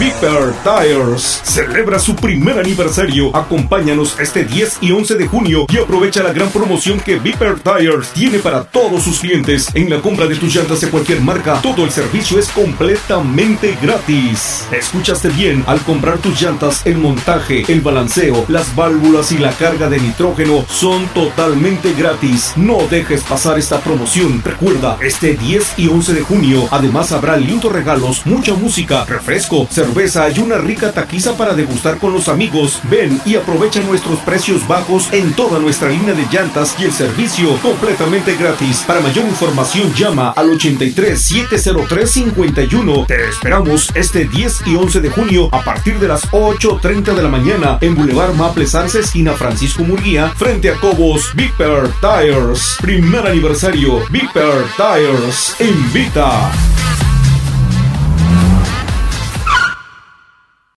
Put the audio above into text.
Viper Tires celebra su primer aniversario. Acompáñanos este 10 y 11 de junio y aprovecha la gran promoción que Viper Tires tiene para todos sus clientes. En la compra de tus llantas de cualquier marca, todo el servicio es completamente gratis. Escuchaste bien, al comprar tus llantas, el montaje, el balanceo, las válvulas y la carga de nitrógeno son totalmente gratis. No dejes pasar esta promoción. Recuerda, este 10 y 11 de junio, además habrá lindos regalos, mucha música, refresco, cerveza y una rica taquiza para degustar con los amigos. Ven y aprovecha nuestros precios bajos en toda nuestra línea de llantas y el servicio completamente gratis. Para mayor información llama al 83 703 51. Te esperamos este 10 y 11 de junio a partir de las 8.30 de la mañana en Boulevard Maples Arce, esquina Francisco Murguía, frente a Cobos Viper Tires. Primer aniversario Viper Tires invita.